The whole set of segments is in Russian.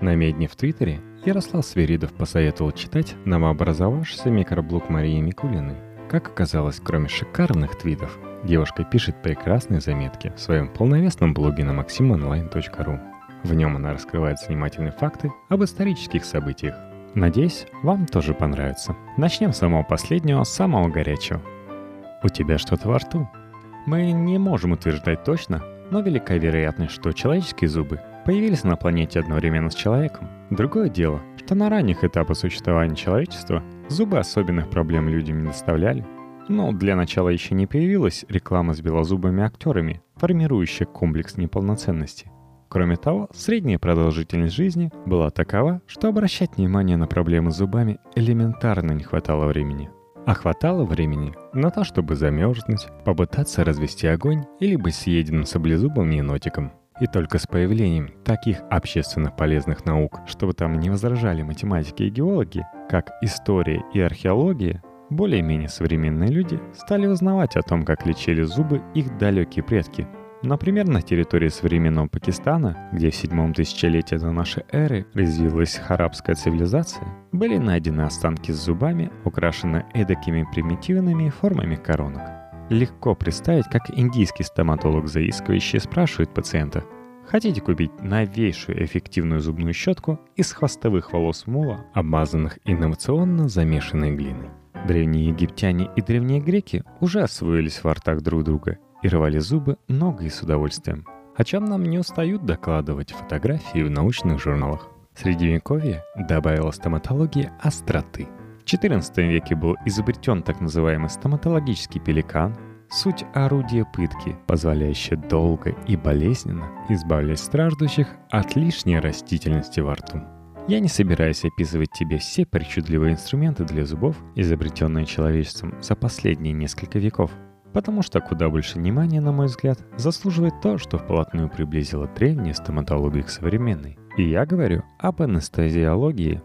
На медне в Твиттере Ярослав Свиридов посоветовал читать новообразовавшийся микроблог Марии Микулиной. Как оказалось, кроме шикарных твитов, девушка пишет прекрасные заметки в своем полновесном блоге на maximonline.ru. В нем она раскрывает занимательные факты об исторических событиях. Надеюсь, вам тоже понравится. Начнем с самого последнего, самого горячего. У тебя что-то во рту. Мы не можем утверждать точно, но велика вероятность, что человеческие зубы появились на планете одновременно с человеком. Другое дело, что на ранних этапах существования человечества зубы особенных проблем людям не доставляли. Но для начала еще не появилась реклама с белозубыми актерами, формирующая комплекс неполноценности. Кроме того, средняя продолжительность жизни была такова, что обращать внимание на проблемы с зубами элементарно не хватало времени. А хватало времени на то, чтобы замерзнуть, попытаться развести огонь или быть съеденным саблезубым енотиком. И только с появлением таких общественно полезных наук, чтобы там не возражали математики и геологи, как история и археология, более-менее современные люди стали узнавать о том, как лечили зубы их далекие предки – Например, на территории современного Пакистана, где в седьмом тысячелетии до нашей эры развилась харабская цивилизация, были найдены останки с зубами, украшенные эдакими примитивными формами коронок. Легко представить, как индийский стоматолог заискивающий спрашивает пациента, Хотите купить новейшую эффективную зубную щетку из хвостовых волос мула, обмазанных инновационно замешанной глиной? Древние египтяне и древние греки уже освоились в ртах друг друга и рвали зубы много и с удовольствием. О чем нам не устают докладывать фотографии в научных журналах. Средневековье добавило стоматологии остроты. XIV веке был изобретен так называемый стоматологический пеликан, суть орудия пытки, позволяющее долго и болезненно избавлять страждущих от лишней растительности во рту. Я не собираюсь описывать тебе все причудливые инструменты для зубов, изобретенные человечеством за последние несколько веков – Потому что куда больше внимания, на мой взгляд, заслуживает то, что вплотную приблизило древнюю стоматологию к современной. И я говорю об анестезиологии.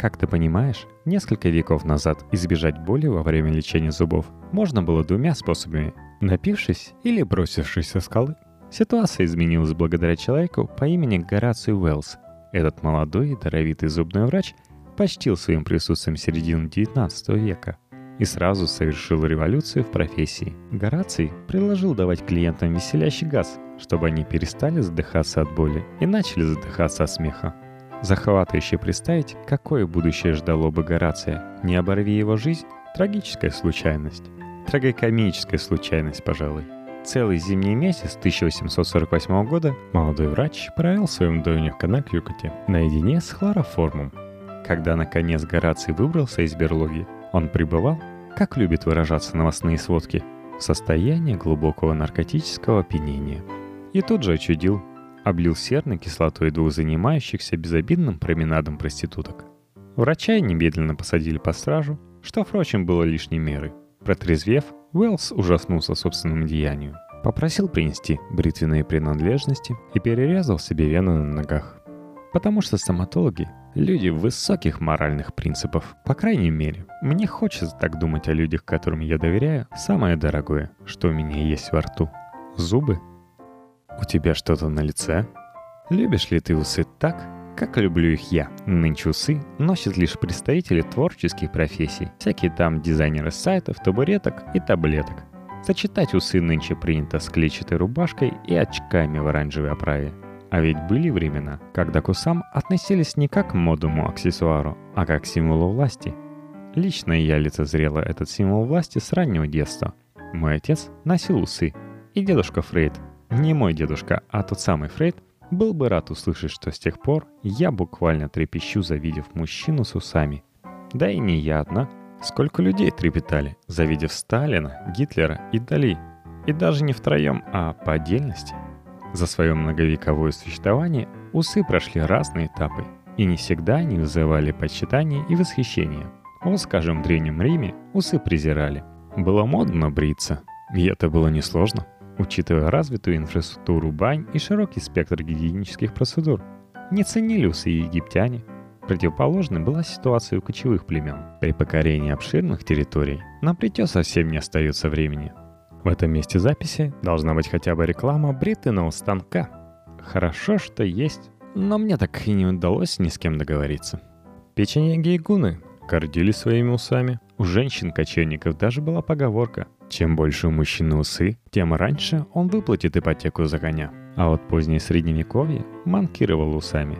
Как ты понимаешь, несколько веков назад избежать боли во время лечения зубов можно было двумя способами – напившись или бросившись со скалы. Ситуация изменилась благодаря человеку по имени Гораций Уэллс. Этот молодой и даровитый зубной врач почтил своим присутствием середину 19 века – и сразу совершил революцию в профессии. Гораций предложил давать клиентам веселящий газ, чтобы они перестали задыхаться от боли и начали задыхаться от смеха. Захватывающе представить, какое будущее ждало бы Горация. Не оборви его жизнь – трагическая случайность. Трагикомическая случайность, пожалуй. Целый зимний месяц 1848 года молодой врач провел в своем доме в Канакюкоте наедине с хлороформом. Когда наконец Гораций выбрался из берлоги, он пребывал как любят выражаться новостные сводки, в состоянии глубокого наркотического опьянения. И тут же очудил, облил серной кислотой двух занимающихся безобидным променадом проституток. Врача немедленно посадили по стражу, что, впрочем, было лишней мерой. Протрезвев, Уэллс ужаснулся собственному деянию. Попросил принести бритвенные принадлежности и перерезал себе вены на ногах. Потому что стоматологи — люди высоких моральных принципов. По крайней мере, мне хочется так думать о людях, которым я доверяю, самое дорогое, что у меня есть во рту. Зубы. У тебя что-то на лице? Любишь ли ты усы так, как люблю их я. Нынче усы носят лишь представители творческих профессий. Всякие там дизайнеры сайтов, табуреток и таблеток. Сочетать усы нынче принято с клетчатой рубашкой и очками в оранжевой оправе. А ведь были времена, когда к усам относились не как к модному аксессуару, а как к символу власти. Лично я лицезрела этот символ власти с раннего детства. Мой отец носил усы. И дедушка Фрейд, не мой дедушка, а тот самый Фрейд, был бы рад услышать, что с тех пор я буквально трепещу, завидев мужчину с усами. Да и не я одна. Сколько людей трепетали, завидев Сталина, Гитлера и Дали. И даже не втроем, а по отдельности – за свое многовековое существование усы прошли разные этапы, и не всегда они вызывали почитание и восхищение. Вот, скажем, в Древнем Риме усы презирали. Было модно бриться, и это было несложно, учитывая развитую инфраструктуру бань и широкий спектр гигиенических процедур. Не ценили усы египтяне. Противоположной была ситуация у кочевых племен. При покорении обширных территорий на плите совсем не остается времени, в этом месте записи должна быть хотя бы реклама бритвенного станка. Хорошо, что есть но мне так и не удалось ни с кем договориться. Печенеги и гуны гордились своими усами. У женщин-кочевников даже была поговорка «Чем больше у мужчины усы, тем раньше он выплатит ипотеку за коня». А вот позднее средневековье манкировало усами.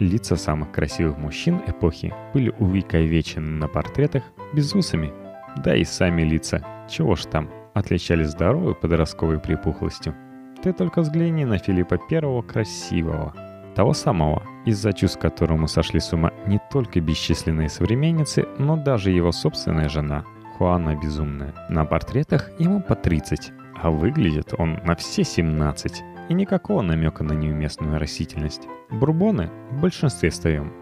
Лица самых красивых мужчин эпохи были увековечены на портретах безусами. Да и сами лица, чего ж там, отличались здоровой подростковой припухлостью. Ты только взгляни на Филиппа Первого красивого. Того самого, из-за чувств которому сошли с ума не только бесчисленные современницы, но даже его собственная жена, Хуана Безумная. На портретах ему по 30, а выглядит он на все 17. И никакого намека на неуместную растительность. Бурбоны в большинстве своем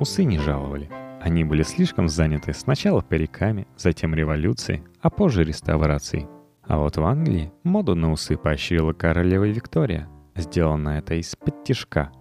усы не жаловали. Они были слишком заняты сначала париками, затем революцией, а позже реставрацией. А вот в Англии моду на усы поощрила королева Виктория. Сделано это из-под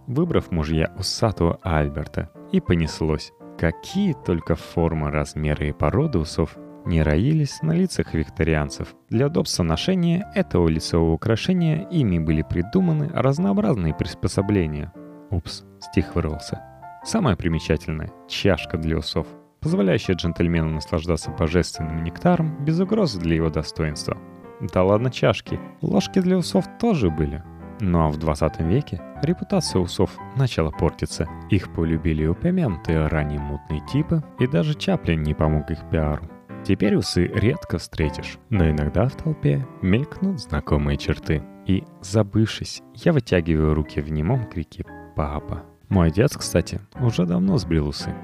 выбрав мужья усатого Альберта. И понеслось. Какие только формы, размеры и породы усов не роились на лицах викторианцев. Для удобства ношения этого лицевого украшения ими были придуманы разнообразные приспособления. Упс, стих вырвался. Самое примечательное – чашка для усов, позволяющая джентльмену наслаждаться божественным нектаром без угрозы для его достоинства. Да ладно чашки, ложки для усов тоже были. Ну а в 20 веке репутация усов начала портиться. Их полюбили упомянутые ранее мутные типы, и даже Чаплин не помог их пиару. Теперь усы редко встретишь, но иногда в толпе мелькнут знакомые черты. И, забывшись, я вытягиваю руки в немом крике «Папа». Мой отец, кстати, уже давно сбрил усы.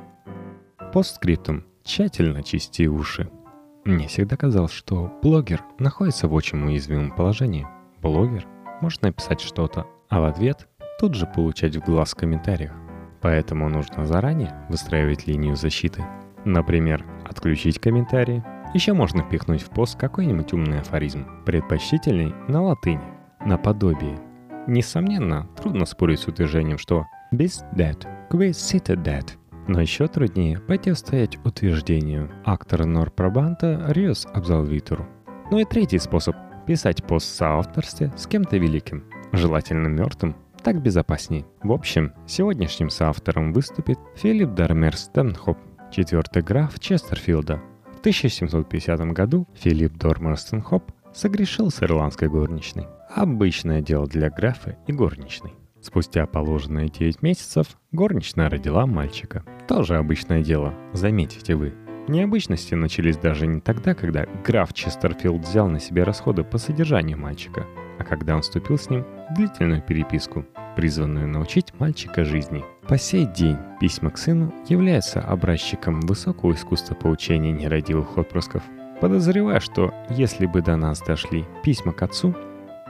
Постскриптум. Тщательно чисти уши. Мне всегда казалось, что блогер находится в очень уязвимом положении. Блогер может написать что-то, а в ответ тут же получать в глаз в комментариях. Поэтому нужно заранее выстраивать линию защиты – Например, отключить комментарии. Еще можно пихнуть в пост какой-нибудь умный афоризм, предпочтительный на латыни, наподобие. Несомненно, трудно спорить с утверждением, что «bis that, qui sitte that». Но еще труднее противостоять утверждению актора Нор Пробанта Риос Абзалвитору. Ну и третий способ – писать пост в соавторстве с кем-то великим, желательно мертвым, так безопаснее. В общем, сегодняшним соавтором выступит Филипп Дармер Стэнхоп – четвертый граф Честерфилда. В 1750 году Филипп Дормерстон Хоп согрешил с ирландской горничной. Обычное дело для графа и горничной. Спустя положенные 9 месяцев горничная родила мальчика. Тоже обычное дело, заметите вы. Необычности начались даже не тогда, когда граф Честерфилд взял на себя расходы по содержанию мальчика, а когда он вступил с ним в длительную переписку, призванную научить мальчика жизни. По сей день письма к сыну являются образчиком высокого искусства поучения нерадивых отпрысков. Подозреваю, что если бы до нас дошли письма к отцу,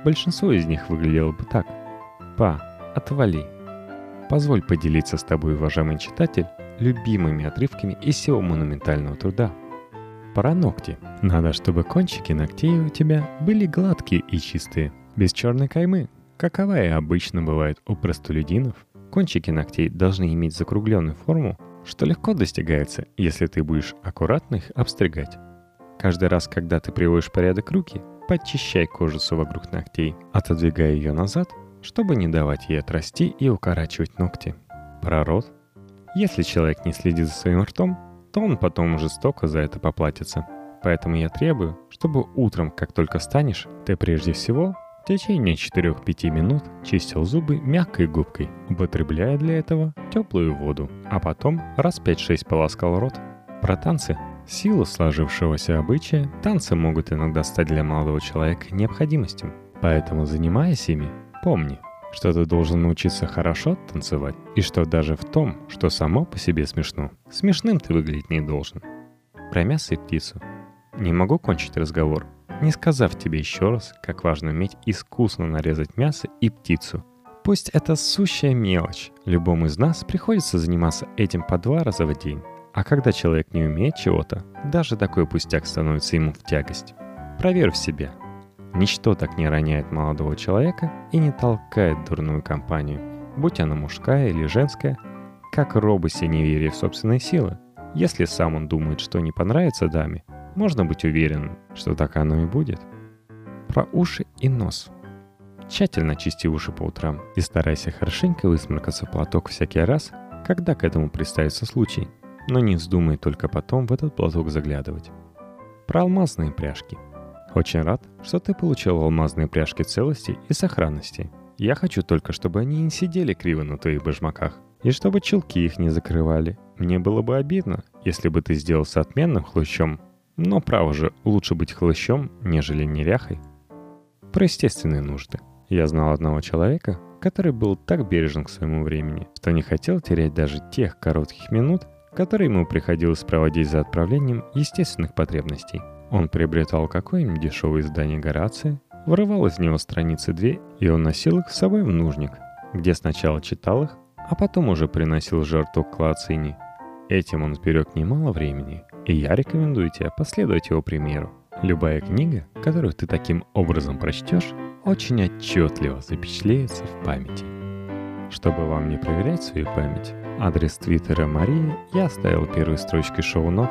большинство из них выглядело бы так. «Па, отвали». Позволь поделиться с тобой, уважаемый читатель, любимыми отрывками из всего монументального труда. Про ногти. Надо, чтобы кончики ногтей у тебя были гладкие и чистые, без черной каймы, какова и обычно бывает у простолюдинов. Кончики ногтей должны иметь закругленную форму, что легко достигается, если ты будешь аккуратно их обстригать. Каждый раз, когда ты приводишь порядок руки, подчищай кожицу вокруг ногтей, отодвигая ее назад, чтобы не давать ей отрасти и укорачивать ногти. Про рот. Если человек не следит за своим ртом, то он потом жестоко за это поплатится. Поэтому я требую, чтобы утром, как только встанешь, ты прежде всего в течение 4-5 минут чистил зубы мягкой губкой, употребляя для этого теплую воду, а потом раз 5-6 полоскал рот. Про танцы. Силу сложившегося обычая, танцы могут иногда стать для молодого человека необходимостью. Поэтому, занимаясь ими, помни, что ты должен научиться хорошо танцевать, и что даже в том, что само по себе смешно, смешным ты выглядеть не должен. Про мясо и птицу. Не могу кончить разговор, не сказав тебе еще раз, как важно уметь искусно нарезать мясо и птицу. Пусть это сущая мелочь, любому из нас приходится заниматься этим по два раза в день. А когда человек не умеет чего-то, даже такой пустяк становится ему в тягость. Проверь в себе. Ничто так не роняет молодого человека и не толкает дурную компанию, будь она мужская или женская, как робость и неверие в собственные силы. Если сам он думает, что не понравится даме, можно быть уверенным, что так оно и будет. Про уши и нос. Тщательно чисти уши по утрам и старайся хорошенько высморкаться в платок всякий раз, когда к этому представится случай. Но не вздумай только потом в этот платок заглядывать. Про алмазные пряжки. Очень рад, что ты получил алмазные пряжки целости и сохранности. Я хочу только, чтобы они не сидели криво на твоих башмаках. И чтобы челки их не закрывали. Мне было бы обидно, если бы ты сделался отменным хлыщом. Но право же, лучше быть хлыщом, нежели неряхой. Про естественные нужды. Я знал одного человека, который был так бережен к своему времени, что не хотел терять даже тех коротких минут, которые ему приходилось проводить за отправлением естественных потребностей. Он приобретал какое-нибудь дешевое издание Горация, вырывал из него страницы две, и он носил их с собой в нужник, где сначала читал их, а потом уже приносил жертву к Лацине. Этим он сберег немало времени, и я рекомендую тебе последовать его примеру. Любая книга, которую ты таким образом прочтешь, очень отчетливо запечатлеется в памяти. Чтобы вам не проверять свою память, адрес твиттера Марии я оставил первой строчкой шоу-нот